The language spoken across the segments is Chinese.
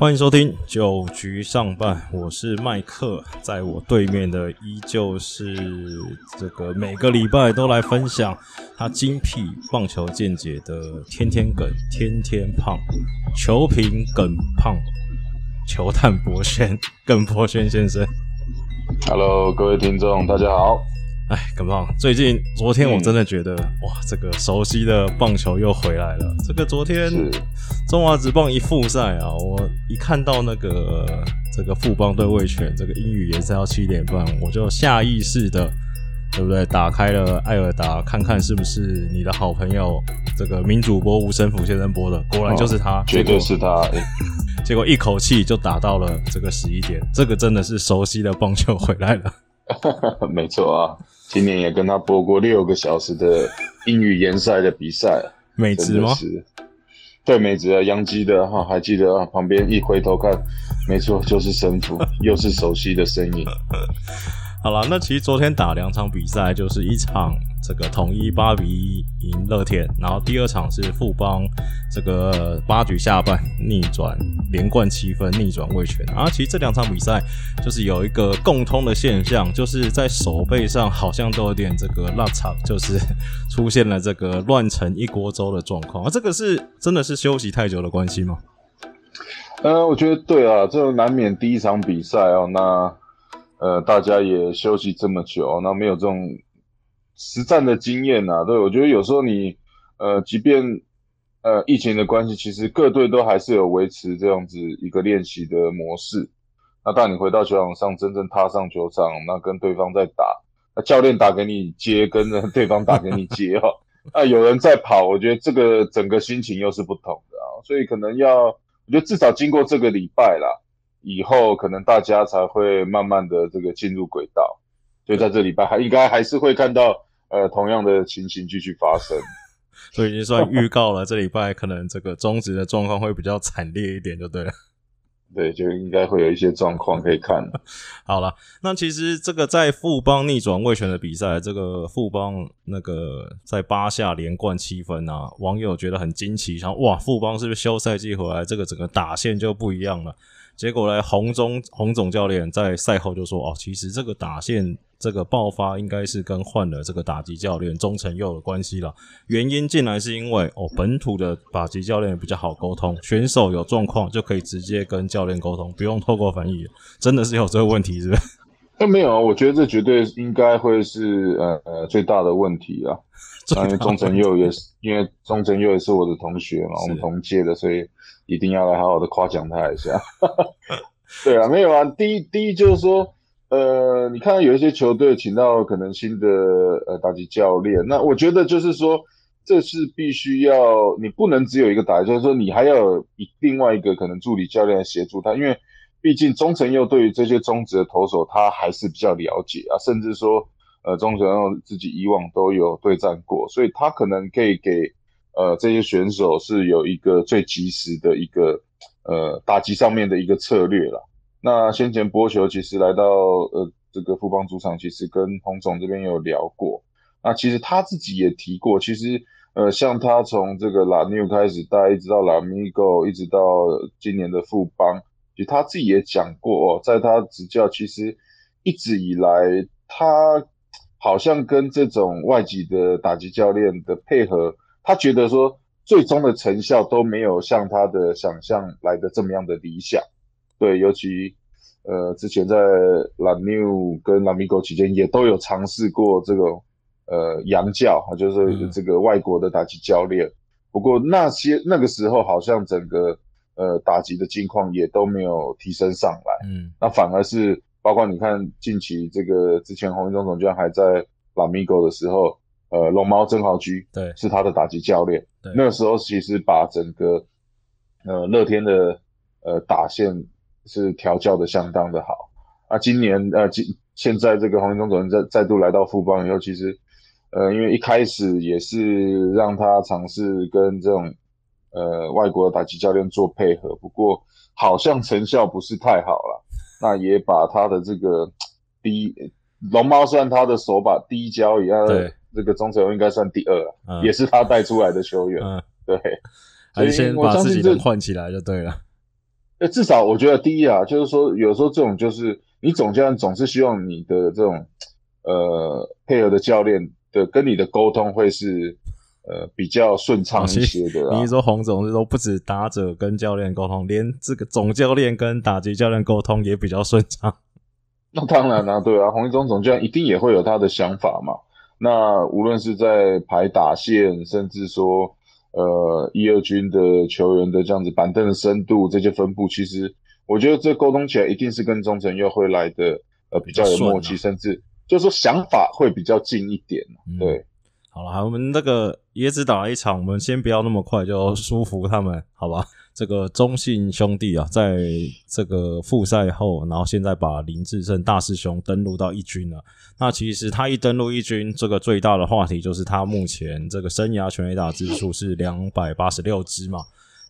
欢迎收听九局上半，我是麦克，在我对面的依旧是这个每个礼拜都来分享他精辟棒球见解的天天梗、天天胖、球评梗胖、球探博轩耿博轩先生。Hello，各位听众，大家好。哎，耿胖，最近昨天我真的觉得、哇，这个熟悉的棒球又回来了。这个昨天中华职棒一复赛啊，我一看到那个这个富邦对味全这个英语也是要七点半，我就下意识的，对不对？打开了艾尔达，看看是不是你的好朋友这个名主播吴生福先生播的，果然就是他，哦绝对是他。哎 结果一口气就打到了这个十一点，这个真的是熟悉的棒球回来了。没错啊，今年也跟他播过六个小时的英语联赛的比赛，美职吗？对美职啊，央基的哈，还记得啊？旁边一回头看，没错，就是神父，又是熟悉的身影。好了，那其实昨天打两场比赛，就是一场这个统一八比一赢乐天，然后第二场是富邦这个八局下半逆转连贯七分逆转味全。然后其实这两场比赛就是有一个共通的现象，就是在手背上好像都有点这个落场，就是出现了这个乱成一锅粥的状况。啊，这个是真的是休息太久的关系吗？呃，我觉得对啊，这难免第一场比赛哦，那呃大家也休息这么久，那没有这种实战的经验呐、对，我觉得有时候你呃，即便呃疫情的关系，其实各队都还是有维持这样子一个练习的模式。那当你回到球场上，真正踏上球场，那跟对方在打，那教练打给你接，跟着对方打给你接 哦，那有人在跑，我觉得这个整个心情又是不同的啊，所以可能要，我觉得至少经过这个礼拜啦，以后可能大家才会慢慢的这个进入轨道，所以在这礼拜还应该还是会看到呃同样的情形继续发生。所以已经算预告了，这礼拜可能这个中职的状况会比较惨烈一点，就对了。对，就应该会有一些状况可以看。好了，那其实这个在富邦逆转卫权的比赛，这个富邦那个在八下连冠七分啊，网友觉得很惊奇，想哇，富邦是不是休赛季回来，这个整个打线就不一样了？结果呢，洪总洪总教练在赛后就说，哦，其实这个打线这个爆发应该是跟换了这个打击教练中成佑的关系了。原因进来是因为哦，本土的打击教练比较好沟通，选手有状况就可以直接跟教练沟通，不用透过翻译。真的是有这个问题，是不是？那没有，我觉得这绝对应该会是呃呃最大的问题啊。因为钟成佑也是，因为钟成佑也是我的同学嘛，我们同届的，所以一定要来好好的夸奖他一下。对啊，没有啊。第一，第一就是说，呃，你看到有一些球队请到可能新的呃打击教练，那我觉得就是说，这是必须要，你不能只有一个打击，就是说你还要有一另外一个可能助理教练协助他，因为毕竟中成佑对于这些中职的投手他还是比较了解啊，甚至说。呃，中成佑自己以往都有对战过，所以他可能可以给呃这些选手是有一个最及时的一个呃打击上面的一个策略啦。那先前波球其实来到呃这个富邦主场，其实跟洪总这边有聊过。那其实他自己也提过，其实呃像他从这个拉纽开始带，一直到拉米戈，一直到今年的富邦，其实他自己也讲过哦，在他执教其实一直以来他。好像跟这种外籍的打击教练的配合，他觉得说最终的成效都没有像他的想象来的这么样的理想。对，尤其呃之前在蓝 new 跟拉米狗期间也都有尝试过这个呃洋教，就是这个外国的打击教练。不过那些那个时候好像整个呃打击的境况也都没有提升上来，嗯，那反而是。包括你看近期这个之前洪一中总教练还在拉米狗的时候，呃，龙猫曾豪居对是他的打击教练，那个时候其实把整个呃乐天的呃打线是调教的相当的好。啊，今年呃今现在这个黄金中总教练再再度来到富邦以后，其实呃因为一开始也是让他尝试跟这种呃外国的打击教练做配合，不过好像成效不是太好了。那也把他的这个第一龙猫虽然他的手把第一交椅，他的这个中成应该算第二，嗯、也是他带出来的球员。嗯，对，还是先把自己人换起来就对了。哎，至少我觉得第一啊，就是说有时候这种就是你总教练总是希望你的这种呃配合的教练的跟你的沟通会是呃比较顺畅一些的。你说洪总是说不止打者跟教练沟通，连这个总教练跟打击教练沟通也比较顺畅。那当然啦，对啊，洪一中总教练一定也会有他的想法嘛。那无论是在排打线，甚至说。呃，一二军的球员的这样子板凳的深度，这些分布，其实我觉得这沟通起来一定是跟中诚又会来的呃比较有默契，甚至就是说想法会比较近一点。对，好了，我们那个椰子打了一场，我们先不要那么快就舒服他们，好吧？这个中信兄弟啊，在这个复赛后，然后现在把林志胜大师兄登陆到一军了。那其实他一登陆一军，这个最大的话题就是他目前这个生涯全垒打支数是两百八十六支嘛。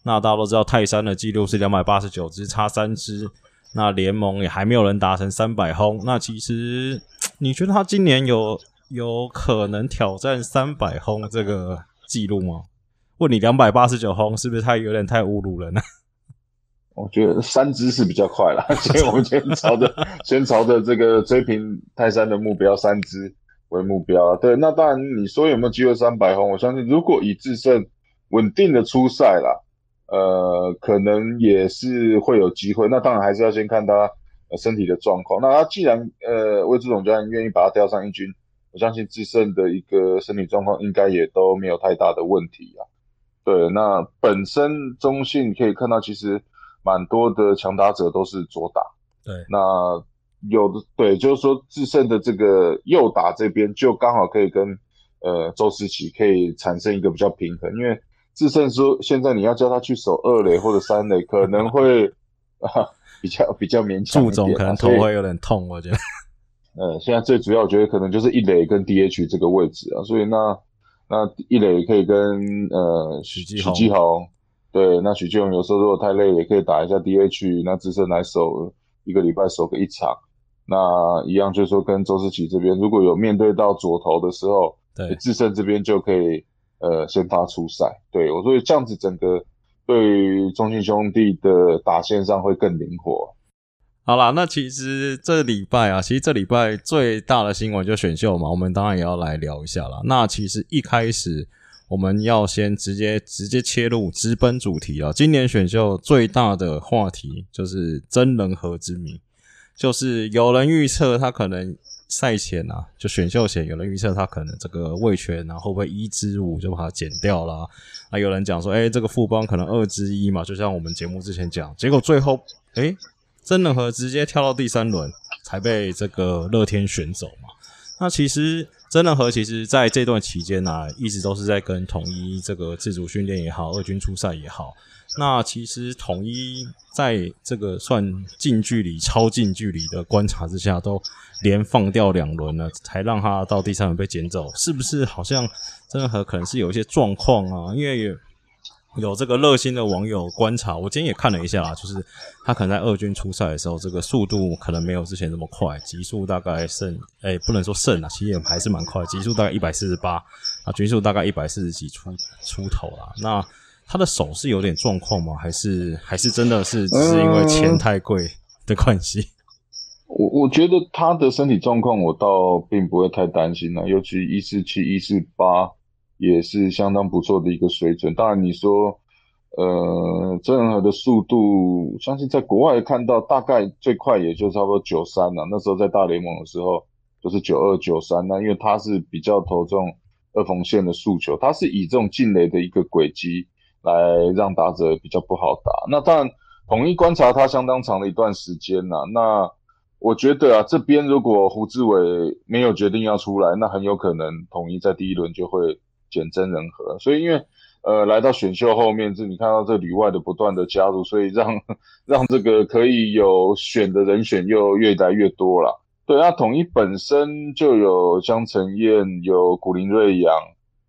那大家都知道泰山的记录是两百八十九支，差三支。那联盟也还没有人达成三百轰。那其实你觉得他今年有有可能挑战三百轰这个记录吗？问你两百八十九轰是不是太有点太侮辱人了？我觉得三支是比较快了，所以我们先朝着 先朝着这个追平泰山的目标三支为目标。对，那当然你说有没有机会三百轰？我相信如果以智胜稳定的出赛啦，呃，可能也是会有机会。那当然还是要先看他身体的状况。那他既然呃魏志总教练愿意把他调上一军，我相信智胜的一个身体状况应该也都没有太大的问题啊。对，那本身中信可以看到，其实蛮多的强打者都是左打。对，那有的对，就是说智胜的这个右打这边就刚好可以跟呃周思齐可以产生一个比较平衡，因为智胜说现在你要叫他去守二垒或者三垒，可能会啊比较比较勉强，祝总可能头会有点痛，我觉得。呃，现在最主要我觉得可能就是一垒跟 DH 这个位置啊，所以那。那一垒可以跟呃许继许继宏，对，那许继宏有时候如果太累，也可以打一下 DH，那资深来守一个礼拜守个一场，那一样就是说跟周思琪这边如果有面对到左投的时候，对，智胜这边就可以呃先发出赛，对我所以这样子整个对于中信兄弟的打线上会更灵活。好啦，那其实这礼拜啊，其实这礼拜最大的新闻就选秀嘛，我们当然也要来聊一下啦。那其实一开始我们要先直接直接切入直奔主题啊。今年选秀最大的话题就是真人和之谜，就是有人预测他可能赛前啊，就选秀前有人预测他可能这个位权啊会不会一支五就把它减掉啦。啊，有人讲说，哎，这个副帮可能二之一嘛，就像我们节目之前讲，结果最后哎。真人和直接跳到第三轮才被这个乐天选走嘛？那其实真人和其实在这段期间呢，一直都是在跟统一这个自主训练也好，二军出赛也好。那其实统一在这个算近距离、超近距离的观察之下，都连放掉两轮了，才让他到第三轮被捡走。是不是好像真人和可能是有一些状况啊？因为有这个热心的网友观察，我今天也看了一下，就是他可能在二军出赛的时候，这个速度可能没有之前那么快，极速大概剩，哎，不能说剩啊，其实也还是蛮快，极速大概一百四十八，啊，均速大概一百四十几出出头啦。那他的手是有点状况吗？还是还是真的是只是因为钱太贵的关系？我我觉得他的身体状况我倒并不会太担心了，尤其一四七一四八。也是相当不错的一个水准。当然，你说，呃，郑和的速度，相信在国外看到大概最快也就差不多九三了。那时候在大联盟的时候，就是九二九三。那因为他是比较投这种二缝线的速球，他是以这种进雷的一个轨迹来让打者比较不好打。那当然，统一观察他相当长的一段时间了。那我觉得啊，这边如果胡志伟没有决定要出来，那很有可能统一在第一轮就会。减真人和，所以因为呃来到选秀后面，这你看到这里外的不断的加入，所以让让这个可以有选的人选又越来越多了。对，那统一本身就有江承燕，有古林瑞阳，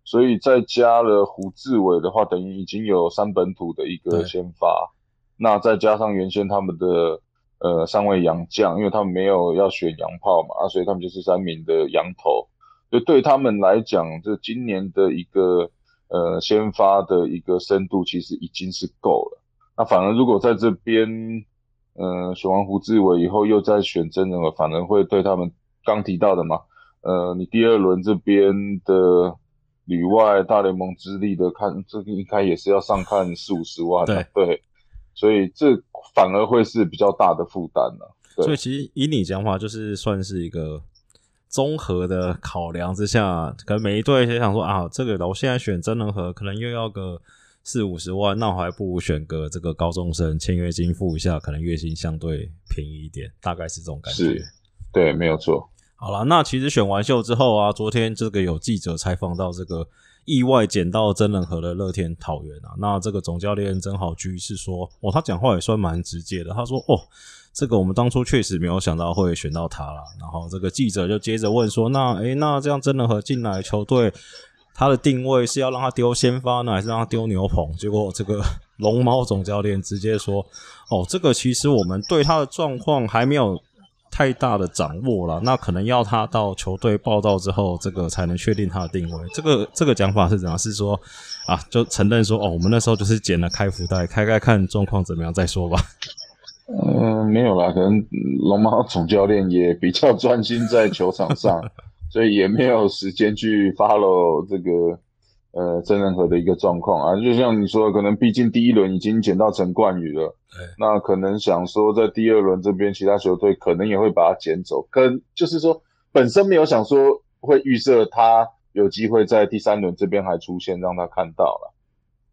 所以再加了胡志伟的话，等于已经有三本土的一个先发。那再加上原先他们的呃三位洋将，因为他们没有要选洋炮嘛，啊，所以他们就是三名的洋头。就对他们来讲，这今年的一个呃先发的一个深度其实已经是够了。那反而如果在这边，呃，选完胡志伟以后又再选真人，反而会对他们刚提到的嘛，呃，你第二轮这边的旅外大联盟之力的看，这个应该也是要上看四五十万的，对，所以这反而会是比较大的负担了。所以其实以你讲话，就是算是一个综合的考量之下，可能每一队也想说啊，这个我现在选真人和可能又要个四五十万，那我还不如选个这个高中生签约金付一下，可能月薪相对便宜一点，大概是这种感觉。是，对，没有错。好了，那其实选完秀之后啊，昨天这个有记者采访到这个意外捡到真人和的乐天桃园啊，那这个总教练曾好居是说，哦，他讲话也算蛮直接的，他说，哦。这个我们当初确实没有想到会选到他了，然后这个记者就接着问说：“那诶，那这样真人和进来球队，他的定位是要让他丢先发呢，还是让他丢牛棚？”结果这个龙猫总教练直接说：“哦，这个其实我们对他的状况还没有太大的掌握了，那可能要他到球队报道之后，这个才能确定他的定位。”这个这个讲法是怎样？是说啊，就承认说：“哦，我们那时候就是捡了开福袋，开开看状况怎么样再说吧。”嗯，没有啦，可能龙猫总教练也比较专心在球场上，所以也没有时间去 follow 这个呃郑仁和的一个状况啊。就像你说，的，可能毕竟第一轮已经捡到陈冠宇了，那可能想说在第二轮这边其他球队可能也会把他捡走，跟就是说本身没有想说会预设他有机会在第三轮这边还出现，让他看到了。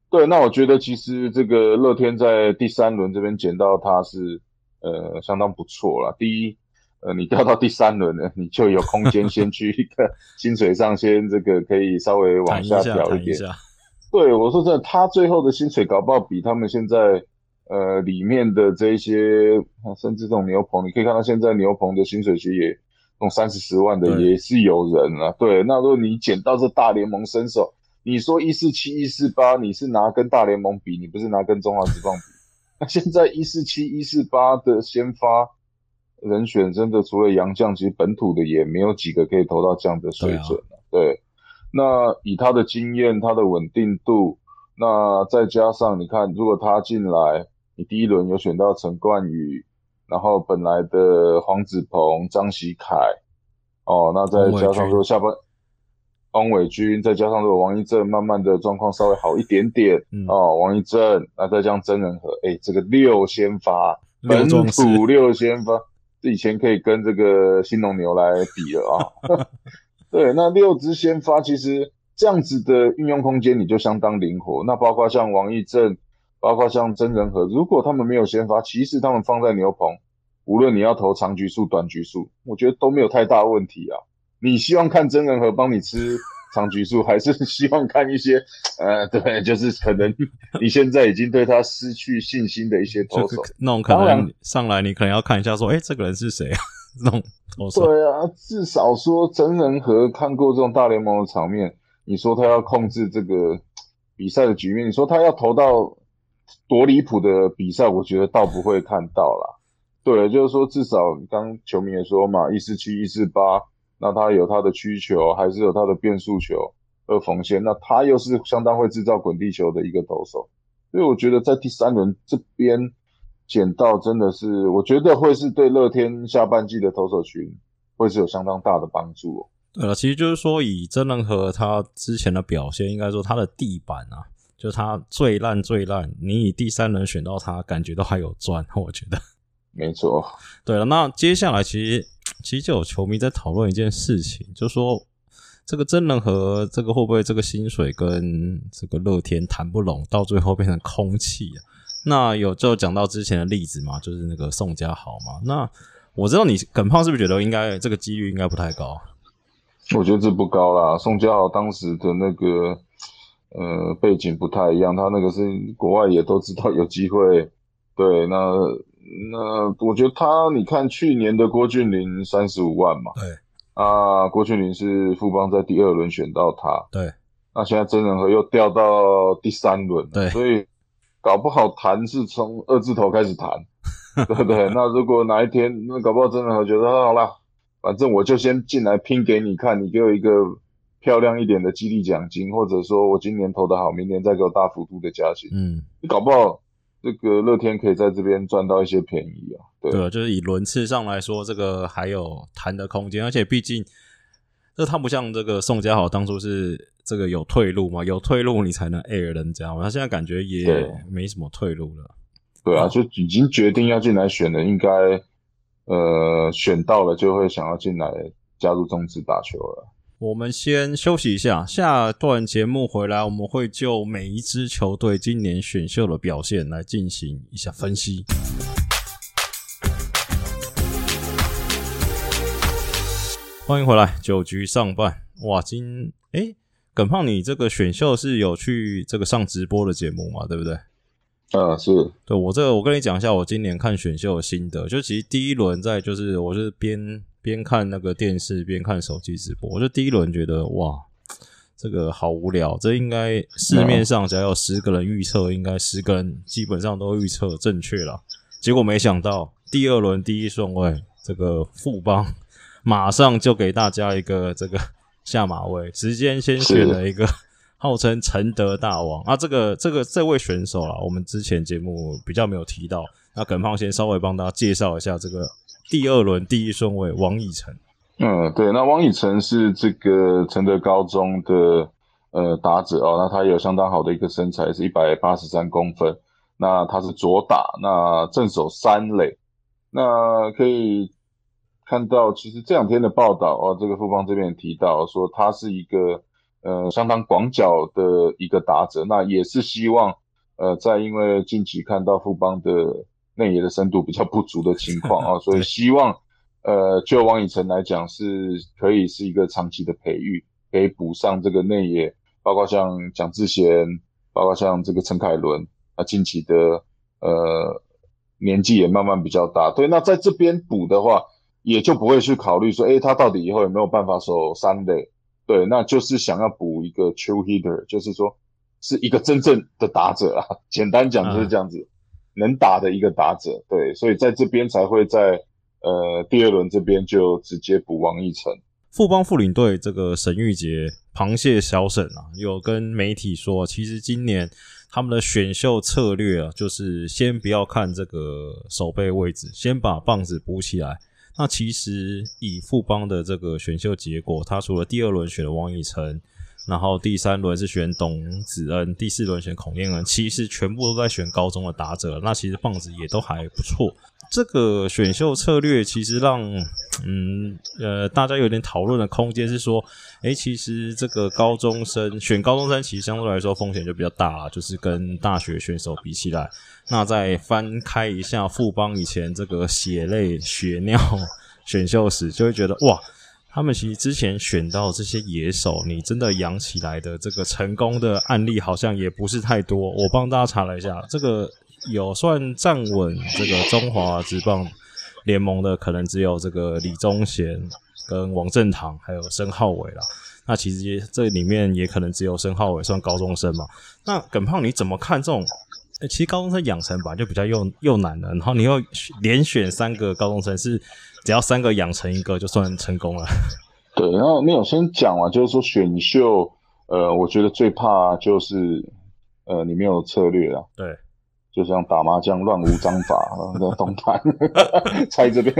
对，那我觉得其实这个乐天在第三轮这边捡到他是呃相当不错了。第一，呃，你掉到第三轮呢，你就有空间先去一个 薪水上先这个可以稍微往下调一点。对，我说真的，他最后的薪水搞不好比他们现在呃里面的这些，甚至这种牛棚，你可以看到现在牛棚的薪水其实也用三四十万的也是有人啊。对，那如果你捡到这大联盟身手。你说一四七一四八，你是拿跟大联盟比，你不是拿跟中华职棒比。那现在一四七一四八的先发人选，真的除了杨绛，其实本土的也没有几个可以投到这样的水准了。对，那以他的经验，他的稳定度，那再加上你看，如果他进来，你第一轮有选到陈冠宇，然后本来的黄子鹏、张喜凯，哦，那再加上说下半。汪伟军，再加上这个王一正，慢慢的状况稍微好一点点 哦。王一正，那再加上真人和，哎，这个六先发，本土六先发，以前可以跟这个新农牛来比了啊。对，那六支先发，其实这样子的运用空间你就相当灵活。那包括像王义正，包括像真人和，如果他们没有先发，其实他们放在牛棚，无论你要投长局数、短局数，我觉得都没有太大问题啊。你希望看真人和帮你吃长局数，还是希望看一些呃，对，就是可能 你现在已经对他失去信心的一些投手，那种可能上来你可能要看一下，说，哎，这个人是谁啊？那种投手。对啊，至少说真人和看过这种大联盟的场面，你说他要控制这个比赛的局面，你说他要投到多离谱的比赛，我觉得倒不会看到啦。对，就是说至少刚球迷也说嘛，一四七、一四八。那他有他的需求，还是有他的变速球和缝线？那他又是相当会制造滚地球的一个投手，所以我觉得在第三轮这边捡到真的是，我觉得会是对乐天下半季的投手群会是有相当大的帮助。呃，其实就是说以真人和他之前的表现，应该说他的地板啊，就他最烂最烂，你以第三轮选到他，感觉都还有赚，我觉得。没错，对了，那接下来其实其实就有球迷在讨论一件事情，就说这个真人和这个会不会这个薪水跟这个乐天谈不拢，到最后变成空气啊？那有就讲到之前的例子嘛，就是那个宋家豪嘛。那我知道你耿胖是不是觉得应该这个几率应该不太高？我觉得这不高啦，宋家豪当时的那个呃背景不太一样，他那个是国外也都知道有机会，对那。那我觉得他，你看去年的郭俊霖三十五万嘛，对啊，郭俊霖是富邦在第二轮选到他，对，那现在真人和又掉到第三轮，对，所以搞不好谈是从二字头开始谈，对不对？那如果哪一天那搞不好真人和觉得好啦，反正我就先进来拼给你看，你给我一个漂亮一点的激励奖金，或者说我今年投的好，明年再给我大幅度的加薪，嗯，你搞不好。这个乐天可以在这边赚到一些便宜啊。对啊，就是以轮次上来说，这个还有谈的空间，而且毕竟这他不像这个宋家豪当初是这个有退路嘛，有退路你才能 air 人家嘛，他现在感觉也没什么退路了。对啊，就已经决定要进来选的，应该呃选到了就会想要进来加入中职打球了。我们先休息一下，下段节目回来，我们会就每一支球队今年选秀的表现来进行一下分析。欢迎回来，九局上半，哇，今哎，耿胖，你这个选秀是有去这个上直播的节目嘛？对不对？啊，是对我这个，我跟你讲一下，我今年看选秀的心得，就其实第一轮在就是我是边。边看那个电视边看手机直播，我就第一轮觉得哇，这个好无聊。这应该市面上只要有十个人预测，应该十个人基本上都预测正确了。结果没想到第二轮第一顺位，这个富邦马上就给大家一个这个下马威，直接先选了一个号称承德大王啊。这个这个这位选手啊，我们之前节目比较没有提到。那耿胖先稍微帮大家介绍一下这个。第二轮第一顺位王以诚，嗯，对，那王以诚是这个承德高中的呃打者哦，那他有相当好的一个身材，是一百八十三公分，那他是左打，那正手三垒，那可以看到，其实这两天的报道哦，这个富邦这边提到说他是一个呃相当广角的一个打者，那也是希望呃在因为近期看到富邦的。内野的深度比较不足的情况 啊，所以希望，呃，就王以诚来讲，是可以是一个长期的培育，可以补上这个内野，包括像蒋志贤，包括像这个陈凯伦，啊，近期的呃年纪也慢慢比较大，对，那在这边补的话，也就不会去考虑说，哎，他到底以后有没有办法守三垒，对，那就是想要补一个 true hitter，就是说是一个真正的打者啊，简单讲就是这样子。能打的一个打者，对，所以在这边才会在呃第二轮这边就直接补王一成。富邦副领队这个沈玉杰螃蟹小沈啊，有跟媒体说，其实今年他们的选秀策略啊，就是先不要看这个守备位置，先把棒子补起来。那其实以富邦的这个选秀结果，他除了第二轮选了王以诚。然后第三轮是选董子恩，第四轮选孔令恩，其实全部都在选高中的打者，那其实棒子也都还不错。这个选秀策略其实让嗯呃大家有点讨论的空间，是说，诶，其实这个高中生选高中生，其实相对来说风险就比较大，就是跟大学选手比起来。那再翻开一下富邦以前这个血泪血尿选秀史，就会觉得哇。他们其实之前选到这些野手，你真的养起来的这个成功的案例好像也不是太多。我帮大家查了一下，这个有算站稳这个中华职棒联盟的，可能只有这个李宗贤跟王振堂，还有申浩伟了。那其实这里面也可能只有申浩伟算高中生嘛。那耿胖你怎么看这种？其实高中生养成本来就比较又又难了，然后你又连选三个高中生是。只要三个养成一个就算成功了。对，然后没有先讲完，就是说选秀，呃，我觉得最怕就是，呃，你没有策略啊。对，就像打麻将乱无章法，东盘猜这边。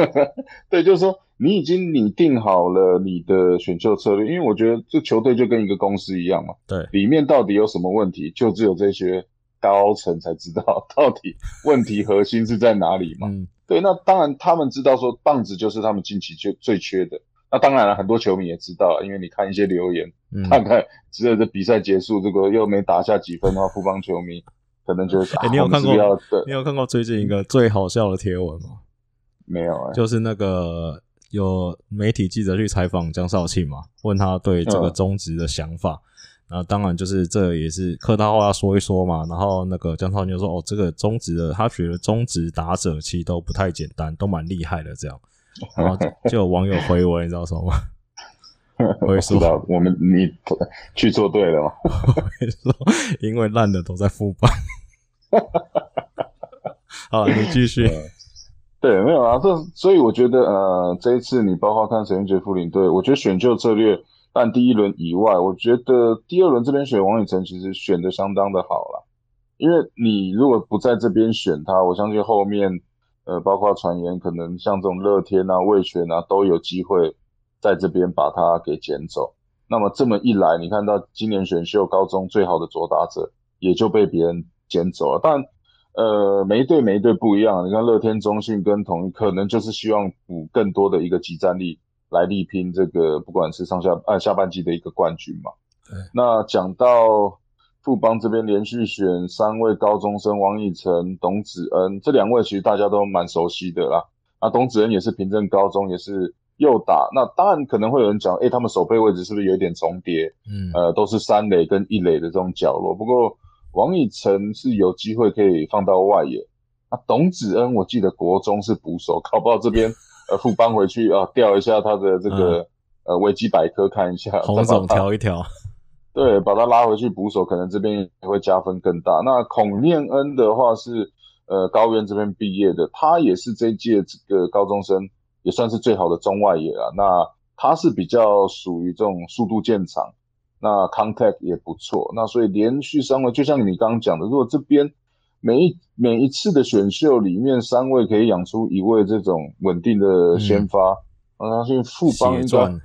对，就是说你已经拟定好了你的选秀策略，因为我觉得这球队就跟一个公司一样嘛。对，里面到底有什么问题，就只有这些高层才知道 到底问题核心是在哪里嘛。嗯。对，那当然，他们知道说棒子就是他们近期就最缺的。那当然了，很多球迷也知道，因为你看一些留言，大概只有这比赛结束，这个又没打下几分的话，富邦球迷 可能就是。哎，你有看过？你有看过最近一个最好笑的贴文吗？没有哎，就是那个有媒体记者去采访江少庆嘛，问他对这个中职的想法。那当然就是这也是客套话说一说嘛，然后那个江超就说：“哦，这个中职的，他觉得中职打者其实都不太简单，都蛮厉害的。”这样，然后就有网友回我，你知道什么吗？会说我们你去做对了吗？说因为烂的都在副班。好，你继续。对，没有啊，这所以我觉得呃，这一次你包括看陈云杰副领队，我觉得选秀策略。但第一轮以外，我觉得第二轮这边选王宇成其实选的相当的好了。因为你如果不在这边选他，我相信后面呃，包括传言，可能像这种乐天啊、魏权啊，都有机会在这边把他给捡走。那么这么一来，你看到今年选秀高中最好的左打者也就被别人捡走了。但呃，每一队每一队不一样。你看乐天、中信跟统一，可能就是希望补更多的一个集战力来力拼这个，不管是上下呃下半季的一个冠军嘛。对。那讲到富邦这边连续选三位高中生，王以诚、董子恩这两位，其实大家都蛮熟悉的啦。那董子恩也是平镇高中，也是。右打，那当然可能会有人讲，哎，他们守备位置是不是有点重叠？嗯，呃，都是三垒跟一垒的这种角落。不过王以诚是有机会可以放到外野。那董子恩，我记得国中是捕手，考不到这边，呃，副班回去啊，调一下他的这个呃维基百科看一下，红总调一调。对，把他拉回去补手，可能这边也会加分更大。那孔念恩的话是呃高院这边毕业的，他也是这届这个高中生。也算是最好的中外野了。那他是比较属于这种速度见长，那 contact 也不错。那所以连续三位，就像你刚刚讲的，如果这边每一每一次的选秀里面三位可以养出一位这种稳定的先发，我相信副帮应该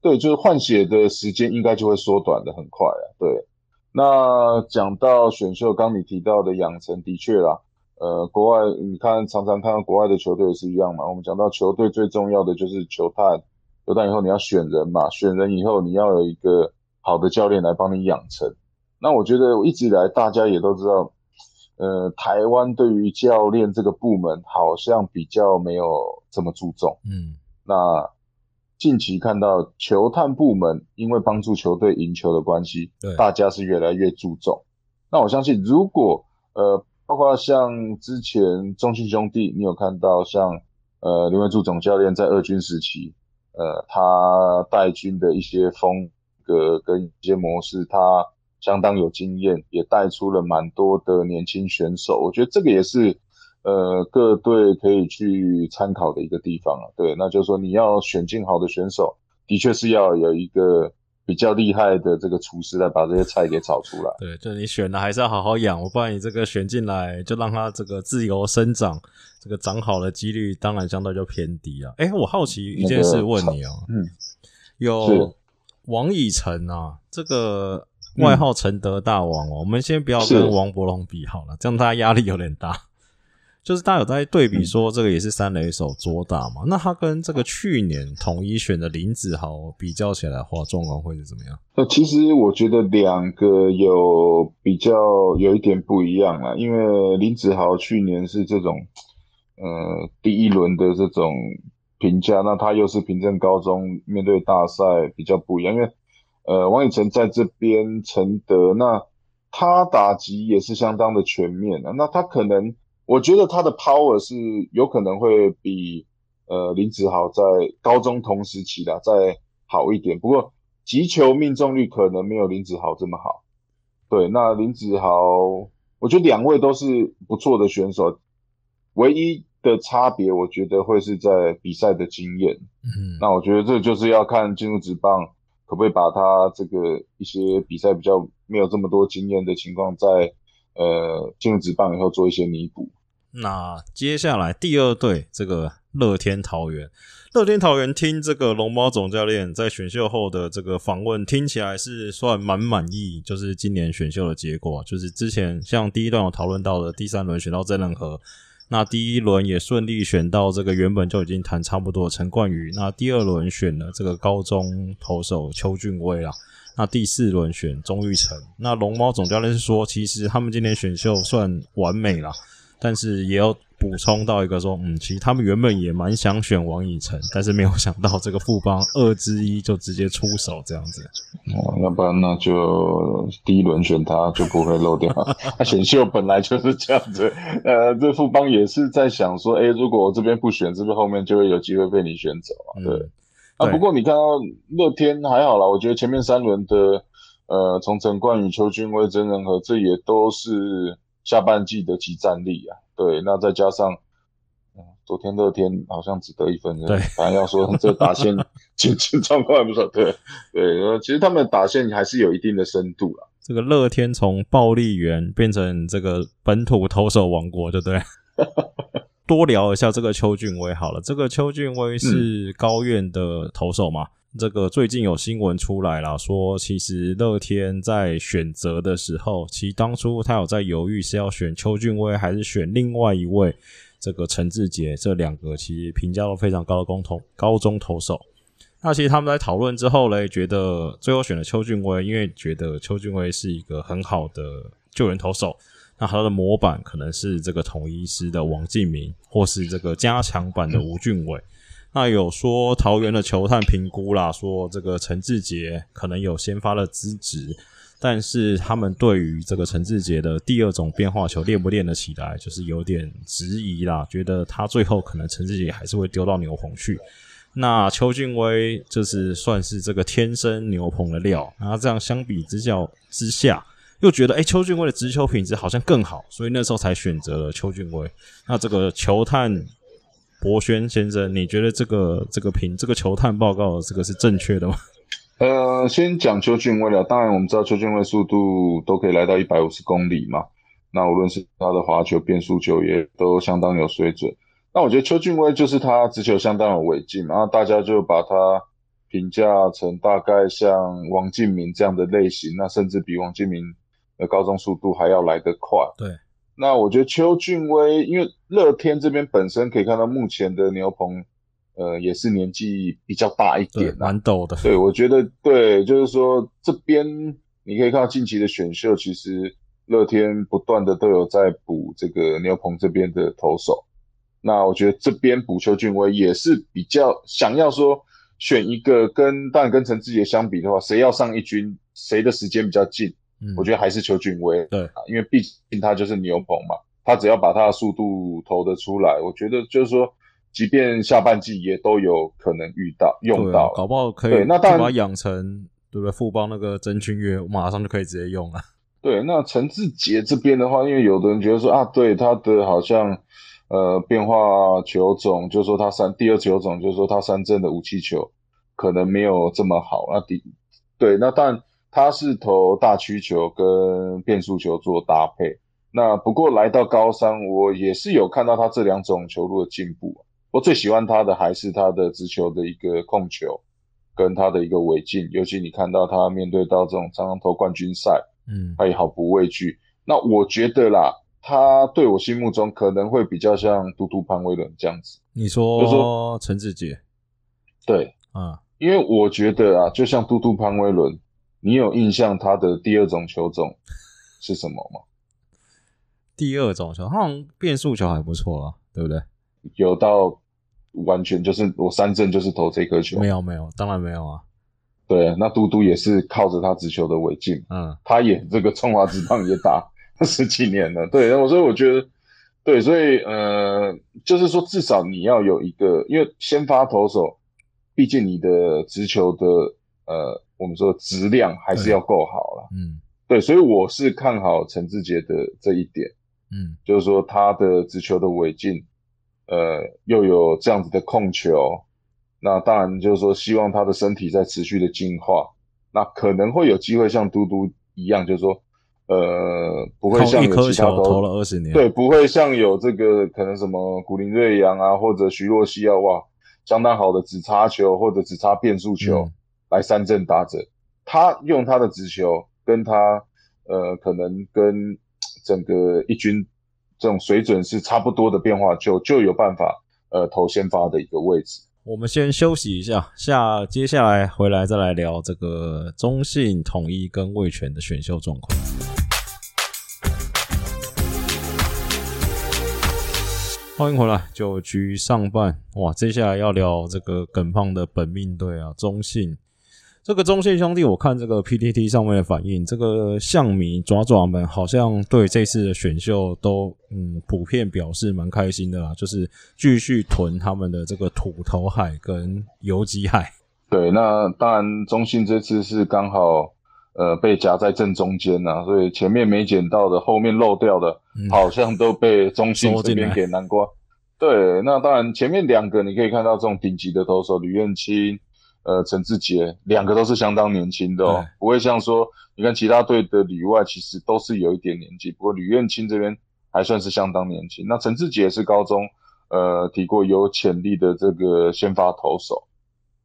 对，就是换血的时间应该就会缩短的很快啊。对，那讲到选秀，刚你提到的养成，的确啦。呃，国外你看，常常看到国外的球队也是一样嘛。我们讲到球队最重要的就是球探，球探以后你要选人嘛，选人以后你要有一个好的教练来帮你养成。那我觉得我一直以来大家也都知道，呃，台湾对于教练这个部门好像比较没有这么注重。嗯，那近期看到球探部门因为帮助球队赢球的关系，对，大家是越来越注重。那我相信如果呃。包括像之前中信兄弟，你有看到像呃林文柱总教练在二军时期，呃他带军的一些风格跟一些模式，他相当有经验，也带出了蛮多的年轻选手。我觉得这个也是呃各队可以去参考的一个地方啊。对，那就是说你要选进好的选手，的确是要有一个。比较厉害的这个厨师来把这些菜给炒出来。对，就你选了还是要好好养，我不然你这个选进来就让它这个自由生长，这个长好的几率当然相对就偏低啊。哎，我好奇一件事问你哦，嗯，有王以诚啊，这个外号承德大王哦，我们先不要跟王伯龙比好了，这样他压力有点大。就是大家有在对比说，这个也是三垒手左打嘛？那他跟这个去年统一选的林子豪比较起来的话，状况会是怎么样？那其实我觉得两个有比较有一点不一样啊，因为林子豪去年是这种呃第一轮的这种评价，那他又是平镇高中面对大赛比较不一样，因为呃王以诚在这边承德，那他打击也是相当的全面的，那他可能。我觉得他的 power 是有可能会比呃林子豪在高中同时期的再好一点，不过击球命中率可能没有林子豪这么好。对，那林子豪，我觉得两位都是不错的选手，唯一的差别我觉得会是在比赛的经验。嗯，那我觉得这就是要看进入职棒可不可以把他这个一些比赛比较没有这么多经验的情况在。呃，进入职棒以后做一些弥补。那接下来第二队这个乐天桃园，乐天桃园听这个龙猫总教练在选秀后的这个访问，听起来是算蛮满意。就是今年选秀的结果，就是之前像第一段有讨论到的，第三轮选到曾仁和，那第一轮也顺利选到这个原本就已经谈差不多的陈冠宇，那第二轮选了这个高中投手邱俊威啦。那第四轮选钟玉成，那龙猫总教练是说，其实他们今天选秀算完美了，但是也要补充到一个说，嗯，其实他们原本也蛮想选王以诚，但是没有想到这个副帮二之一就直接出手这样子。哦，要不然那就第一轮选他就不会漏掉。他 选秀本来就是这样子，呃，这副帮也是在想说，哎，如果我这边不选，是不是后面就会有机会被你选走啊？对。啊，不过你看到乐天还好啦，我觉得前面三轮的，呃，从陈冠宇、邱俊威、曾仁和，这也都是下半季的集战力啊。对，那再加上，昨天乐天好像只得一分，对，反正要说这打线 进进状况还不错，对对，呃，其实他们打线还是有一定的深度啦。这个乐天从暴力员变成这个本土投手王国，对不对？多聊一下这个邱俊威好了。这个邱俊威是高院的投手嘛？这个最近有新闻出来了，说其实乐天在选择的时候，其实当初他有在犹豫是要选邱俊威还是选另外一位这个陈志杰，这两个其实评价都非常高的公投高中投手。那其实他们在讨论之后嘞，觉得最后选了邱俊威，因为觉得邱俊威是一个很好的救援投手。那他的模板可能是这个统一师的王敬明，或是这个加强版的吴俊伟。那有说桃园的球探评估啦，说这个陈志杰可能有先发的资质，但是他们对于这个陈志杰的第二种变化球练不练得起来，就是有点质疑啦。觉得他最后可能陈志杰还是会丢到牛棚去。那邱俊威就是算是这个天生牛棚的料，然后这样相比之较之下，又觉得哎，邱俊威的直球品质好像更好，所以那时候才选择了邱俊威。那这个球探博轩先生，你觉得这个这个评这个球探报告这个是正确的吗？呃，先讲邱俊威了。当然，我们知道邱俊威速度都可以来到一百五十公里嘛。那无论是他的滑球、变速球，也都相当有水准。那我觉得邱俊威就是他直球相当有违劲，然后大家就把他评价成大概像王敬明这样的类型，那甚至比王敬明的高中速度还要来得快。对，那我觉得邱俊威，因为乐天这边本身可以看到目前的牛棚，呃，也是年纪比较大一点，蛮陡的。对，我觉得对，就是说这边你可以看到近期的选秀，其实乐天不断的都有在补这个牛棚这边的投手。那我觉得这边补邱俊威也是比较想要说选一个跟当然跟陈志杰相比的话，谁要上一军，谁的时间比较近，我觉得还是邱俊威。对，因为毕竟他就是牛棚嘛，他只要把他的速度投得出来，我觉得就是说，即便下半季也都有可能遇到用到，搞不好可以。那当然把养成对不对？富邦那个真君月马上就可以直接用了。对，那陈志杰这边的话，因为有的人觉得说啊，对他的好像。呃，变化球种，就是说他三第二球种，就是说他三振的武器球可能没有这么好。那第对，那但他是投大曲球跟变速球做搭配。那不过来到高三，我也是有看到他这两种球路的进步。我最喜欢他的还是他的直球的一个控球跟他的一个尾劲，尤其你看到他面对到这种常常投冠军赛，嗯，他也毫不畏惧。那我觉得啦。他对我心目中可能会比较像嘟嘟潘威伦这样子。你说陈志杰？对，啊，因为我觉得啊，就像嘟嘟潘威伦，你有印象他的第二种球种是什么吗？第二种球，好像变速球还不错啊，对不对？有到完全就是我三振就是投这颗球？没有没有，当然没有啊。对，那嘟嘟也是靠着他直球的尾劲，嗯，他也这个中华之棒也打。十几年了，对，我所以我觉得，对，所以呃，就是说，至少你要有一个，因为先发投手，毕竟你的直球的呃，我们说质量还是要够好了，嗯，对，所以我是看好陈志杰的这一点，嗯，就是说他的直球的尾劲，呃，又有这样子的控球，那当然就是说，希望他的身体在持续的进化，那可能会有机会像嘟嘟一样，就是说。呃，不会像有其他投了二十年，对，不会像有这个可能什么古林瑞阳啊，或者徐若曦啊，哇，相当好的直插球或者直插变速球来三振打者，他用他的直球跟他呃，可能跟整个一军这种水准是差不多的变化，就就有办法呃投先发的一个位置。我们先休息一下，下接下来回来再来聊这个中信统一跟魏权的选秀状况。欢迎回来，九局上半，哇，接下来要聊这个耿胖的本命队啊，中信。这个中信兄弟，我看这个 PTT 上面的反应，这个象迷爪爪们好像对这次的选秀都嗯普遍表示蛮开心的啦，就是继续囤他们的这个土头海跟游击海。对，那当然中信这次是刚好呃被夹在正中间呐，所以前面没捡到的，后面漏掉的，好像都被中信这边给南瓜。对，那当然前面两个你可以看到这种顶级的投手吕彦青。呃陈志杰，两个都是相当年轻的哦，不会像说你看其他队的里外其实都是有一点年纪，不过吕彦青这边还算是相当年轻。那陈志杰是高中呃提过有潜力的这个先发投手。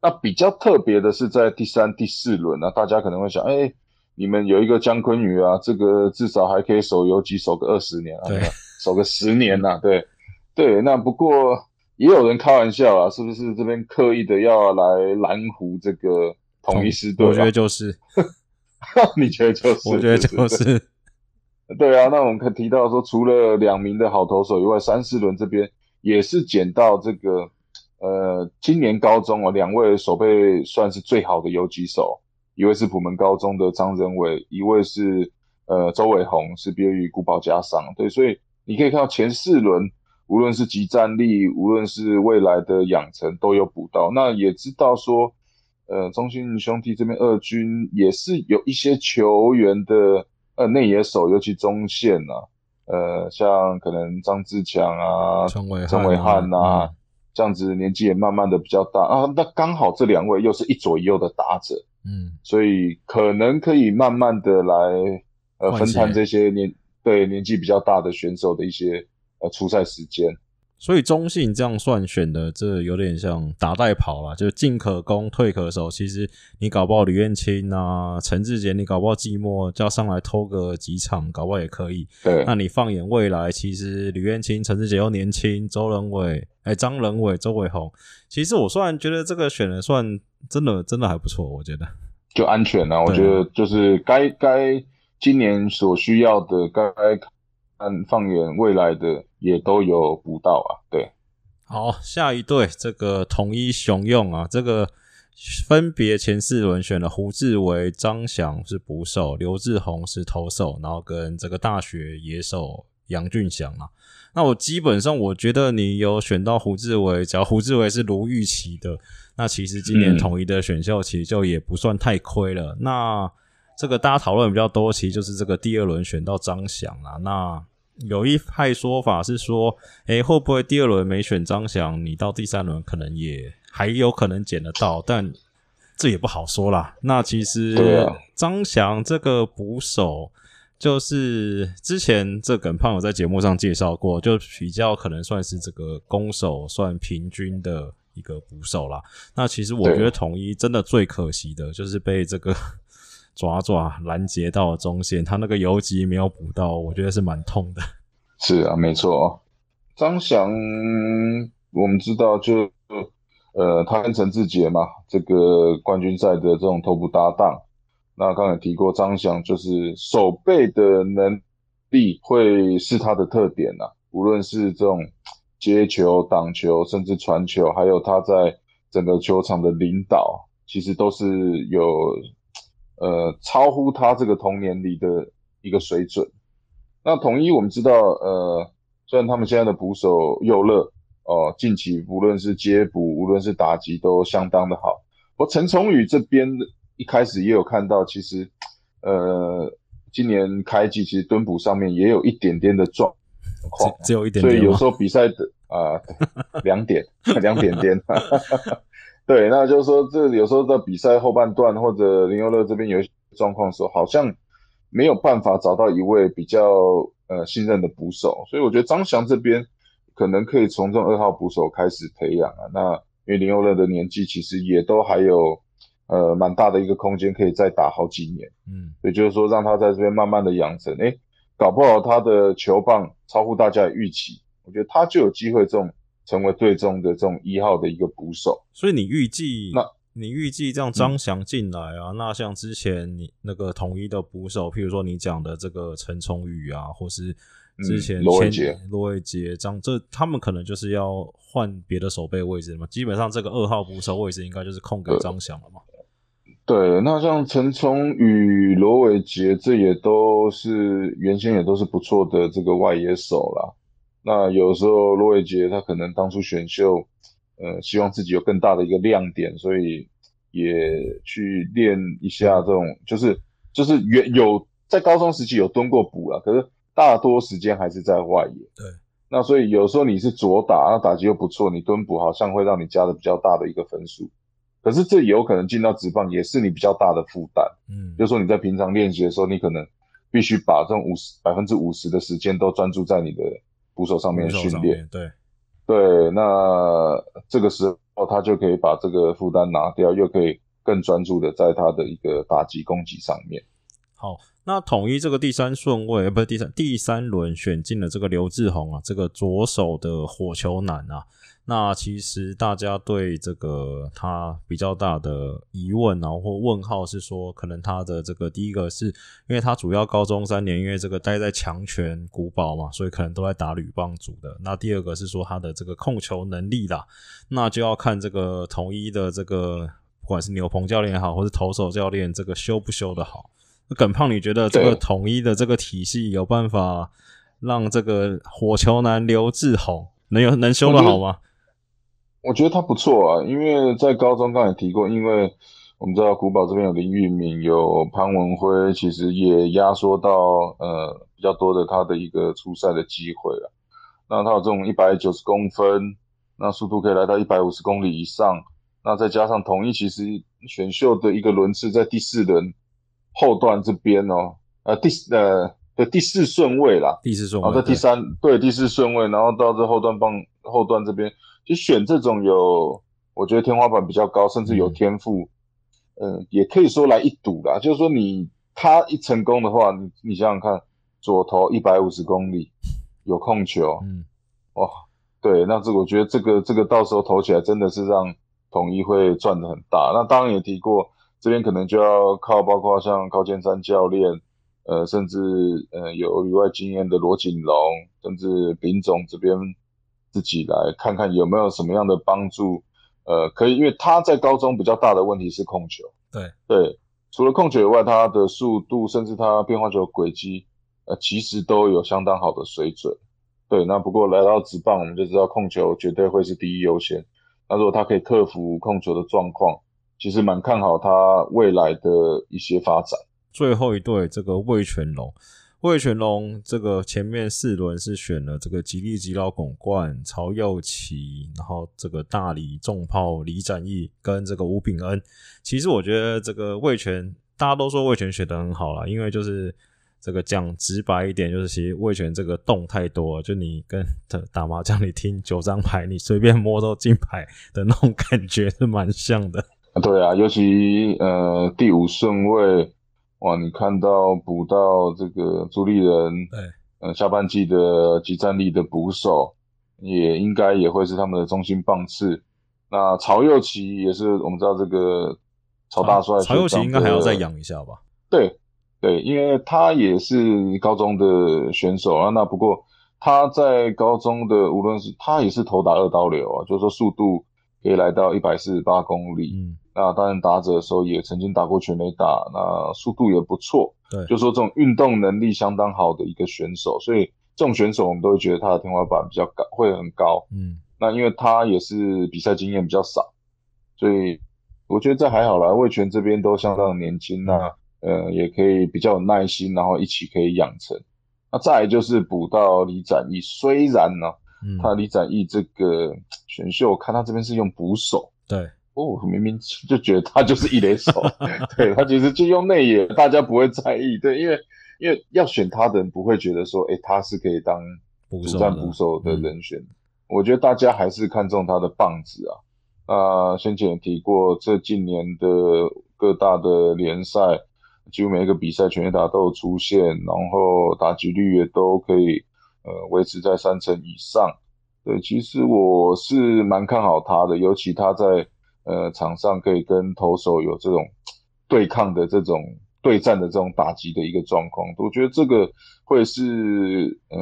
那比较特别的是在第三、第四轮啊，大家可能会想，哎、你们有一个姜昆宇啊，这个至少还可以守游击守个二十年啊，对守个十年呐、对对。那不过也有人开玩笑啊，是不是这边刻意的要来蓝湖这个统一师队、啊？我觉得就是，你觉得就是？我觉得就是，对啊，那我们可以提到说，除了两名的好投手以外，三四轮这边也是捡到这个呃，今年高中哦，两位守备算是最好的游击手，一位是普门高中的张仁伟，一位是呃周伟宏，是毕业于古堡家商。对，所以你可以看到前四轮，无论是集战力，无论是未来的养成，都有补到。那也知道说，呃，中信兄弟这边二军也是有一些球员的呃内野手，尤其中线啊，呃，像可能张志强啊、陈伟陈伟汉啊，嗯这样子年纪也慢慢的比较大啊。那刚好这两位又是一左一右的打者，嗯，所以可能可以慢慢的来呃分摊这些年对年纪比较大的选手的一些呃出赛时间。所以中信这样算选的，这有点像打带跑啦，就进可攻，退可守。其实你搞不好吕彦青啊、陈志杰，你搞不好寂寞叫上来偷个几场，搞不好也可以。对那你放眼未来，其实吕彦青、陈志杰又年轻，周仁伟、哎张仁伟、周伟宏，其实我虽然觉得这个选的算真的真的还不错，我觉得。就安全啊，我觉得就是该该今年所需要的，该看放眼未来的也都有补到啊。对，好，下一队这个统一雄用啊，这个分别前四轮选了胡志伟、张翔是捕手，刘志宏是投手，然后跟这个大学野手杨俊祥啊。那我基本上我觉得你有选到胡志伟，只要胡志伟是如预期的，那其实今年嗯统一的选秀其实就也不算太亏了。那这个大家讨论比较多，其实就是这个第二轮选到张翔啊。那有一派说法是说，诶，会不会第二轮没选张翔，你到第三轮可能也还有可能捡得到，但这也不好说啦。那其实啊张翔这个捕手，就是之前这耿胖有在节目上介绍过，就比较可能算是这个攻守算平均的一个捕手啦。那其实我觉得统一真的最可惜的就是被这个爪爪拦截到中线，他那个游击没有补到，我觉得是蛮痛的。是啊，没错。张翔，我们知道就呃，他跟陈志杰嘛，这个冠军赛的这种头部搭档。那刚才提过，张翔就是手背的能力会是他的特点呐、无论是这种接球、挡球，甚至传球，还有他在整个球场的领导，其实都是有呃超乎他这个同年里的一个水准。那统一我们知道，呃，虽然他们现在的捕手右乐哦、近期无论是接捕，无论是打击都相当的好。我陈崇宇这边一开始也有看到，其实呃，今年开季其实蹲捕上面也有一点点的状况，只只有一点点所以有时候比赛的啊、对两点两点点，对，那就是说这有时候在比赛后半段或者林佑乐这边有一些状况的时候，好像没有办法找到一位比较呃信任的捕手，所以我觉得张翔这边可能可以从这种二号捕手开始培养啊。那因为林佑乐的年纪其实也都还有呃蛮大的一个空间，可以再打好几年。嗯，也就是说，让他在这边慢慢的养成，诶，搞不好他的球棒超乎大家的预期，我觉得他就有机会这种成为队中的这种一号的一个捕手。所以你预计那你预计这样张翔进来啊？那像之前你那个统一的捕手，譬如说你讲的这个陈崇宇啊，或是之前嗯罗伟前杰罗伟杰张这他们可能就是要换别的守备位置嘛。基本上这个二号捕手位置应该就是空给张翔了嘛。对，那像陈崇宇、罗伟杰，这也都是原先也都是不错的这个外野手啦。那有时候罗伟杰他可能当初选秀，呃，希望自己有更大的一个亮点，所以也去练一下这种，就是就是原有在高中时期有蹲过补了，可是大多时间还是在外野。对，那所以有时候你是左打，那打击又不错，你蹲补好像会让你加的比较大的一个分数。可是这有可能进到职棒也是你比较大的负担。嗯，就是说你在平常练习的时候，你可能必须把这种五十百分之五十的时间都专注在你的捕手上面训练。对对，那这个时候他就可以把这个负担拿掉，又可以更专注的在他的一个打击攻击上面。好，那统一这个第三顺位，不是第三第三轮选进了这个刘志宏啊，这个左手的火球男啊。那其实大家对这个他比较大的疑问啊，或问号是说，可能他的这个第一个是因为他主要高中三年，因为这个待在强权古堡嘛，所以可能都在打铝棒组的。那第二个是说他的这个控球能力啦，那就要看这个统一的这个不管是牛棚教练也好，或是投手教练这个修不修的好。耿胖，你觉得这个统一的这个体系有办法让这个火球男刘志宏能有能修的好吗？我觉得他不错啊，因为在高中刚才提过，因为我们知道古堡这边有林玉敏，有潘文辉，其实也压缩到呃比较多的他的一个出赛的机会了。那他有这种一百九十公分，那速度可以来到一百五十公里以上，那再加上统一其实选秀的一个轮次在第四轮后段这边哦，呃第呃对第四顺位啦，第四顺位，然后在第三对第四顺位，然后到这后段棒后段这边。就选这种有，我觉得天花板比较高，甚至有天赋，嗯，也可以说来一赌啦。就是说你他一成功的话，你你想想看，左投一百五十公里，有控球，嗯，哇，对，那这我觉得这个这个到时候投起来真的是让统一会赚的很大。那当然也提过，这边可能就要靠包括像高建山教练，呃，甚至呃有旅外经验的罗锦龙，甚至林总这边。自己来看看有没有什么样的帮助，呃，可以，因为他在高中比较大的问题是控球，对对，除了控球以外，他的速度甚至他变化球轨迹，呃，其实都有相当好的水准，对。那不过来到职棒，我们就知道控球绝对会是第一优先。那如果他可以克服控球的状况，其实蛮看好他未来的一些发展。最后一对这个魏全龙。魏全龙这个前面四轮是选了这个吉利吉老拱冠曹佑齐，然后这个大理重炮李展义跟这个吴炳恩。其实我觉得这个魏全大家都说魏全选的很好啦，因为就是这个讲直白一点，就是其实魏全这个洞太多，就你跟打麻将你听九张牌，你随便摸都进牌的那种感觉是蛮像的。对啊，尤其呃第五顺位。哇，你看到补到这个朱立人，对，呃，下半季的集战力的捕手，也应该也会是他们的中心棒次。那曹佑奇也是我们知道这个曹大帅，曹佑奇应该还要再养一下吧？对，对，因为他也是高中的选手啊。那不过他在高中的无论是他也是投打二刀流啊，就是说速度可以来到一百四十八公里。嗯。那当然，打者的时候也曾经打过全垒打，那速度也不错。对，就说这种运动能力相当好的一个选手，所以这种选手我们都会觉得他的天花板比较高，会很高。嗯，那因为他也是比赛经验比较少，所以我觉得这还好啦。魏权这边都相当年轻，那呃也可以比较有耐心，然后一起可以养成。那再来就是补到李展义，虽然呢，他李展义这个选秀，看他这边是用捕手。对。哦，明明就觉得他就是一垒手，对他其实就用内野，大家不会在意，对，因为因为要选他的人不会觉得说，哎，他是可以当主战捕手的人选。我觉得大家还是看中他的棒子啊。啊，先前也提过，这近年的各大的联赛，几乎每一个比赛全垒打都有出现，然后打击率也都可以呃维持在三成以上。对，其实我是蛮看好他的，尤其他在。呃，场上可以跟投手有这种对抗的这种对战的这种打击的一个状况，我觉得这个会是呃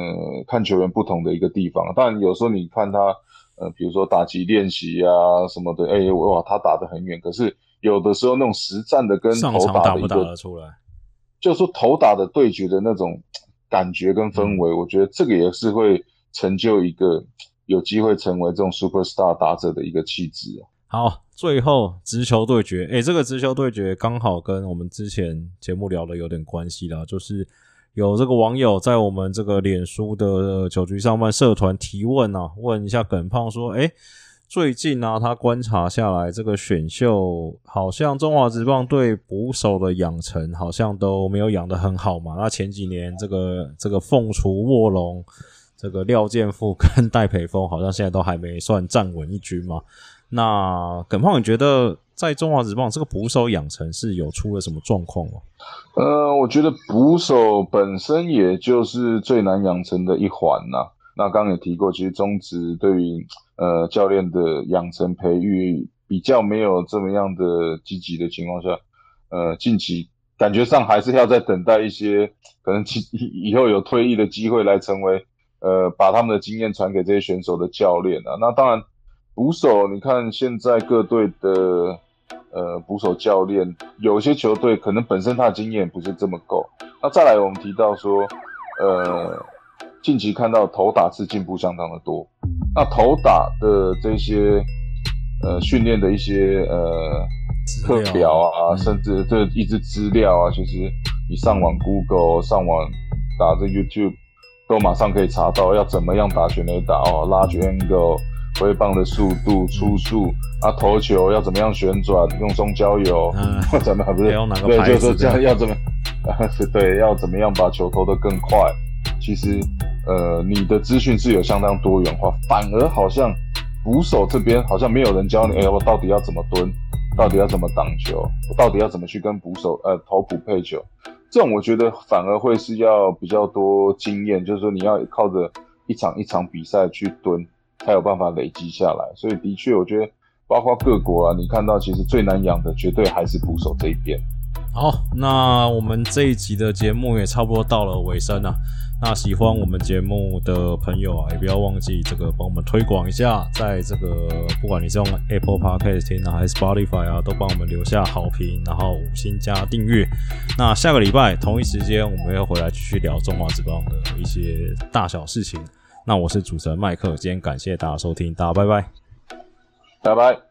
看球员不同的一个地方。当然有时候你看他呃，比如说打击练习啊什么的，哎哇，他打得很远。可是有的时候那种实战的跟投打的一个，就说投打的对决的那种感觉跟氛围，我觉得这个也是会成就一个有机会成为这种 super star 打者的一个气质啊。好，最后直球对决，诶，这个直球对决刚好跟我们之前节目聊的有点关系啦，就是有这个网友在我们这个脸书的九局上半社团提问啊，问一下耿胖说，诶，最近呢，他观察下来，这个选秀好像中华职棒对捕手的养成好像都没有养得很好嘛。那前几年这个这个凤雏卧龙，这个廖健富跟戴培峰好像现在都还没算站稳一军嘛。那耿胖，你觉得在中华职棒这个捕手养成是有出了什么状况吗？呃，我觉得捕手本身也就是最难养成的一环呐。那刚刚也提过，其实中职对于呃教练的养成培育比较没有这么样的积极的情况下，呃，近期感觉上还是要再等待一些可能以 以后有退役的机会来成为呃把他们的经验传给这些选手的教练啊。那当然，捕手你看现在各队的呃捕手教练，有些球队可能本身他的经验不是这么够。那再来我们提到说，呃。近期看到投打是进步相当的多，那投打的这些呃训练的一些呃课表啊，甚至这一支资料啊，其实你上网 Google 上网打这 YouTube 都马上可以查到，要怎么样打全垒打哦，large angle 挥棒的速度、出速啊，投球要怎么样旋转，用松胶油，怎么不是？对，就是说这样要怎么？对，要怎么样把球投得更快？其实。呃，你的资讯是有相当多元化，反而好像捕手这边好像没有人教你，哎，我到底要怎么蹲，到底要怎么挡球，我到底要怎么去跟捕手呃投捕配球，这种我觉得反而会是要比较多经验，就是说你要靠着一场一场比赛去蹲，才有办法累积下来。所以的确，我觉得包括各国啊，你看到其实最难养的绝对还是捕手这一边。好，那我们这一集的节目也差不多到了尾声了。那喜欢我们节目的朋友啊，也不要忘记这个帮我们推广一下，在这个不管你是用 Apple Podcast 听啊，还是 Spotify 啊，都帮我们留下好评，然后五星加订阅。那下个礼拜同一时间，我们要回来继续聊中华职棒的一些大小事情。那我是主持人麦克，今天感谢大家收听，大家拜拜，拜拜。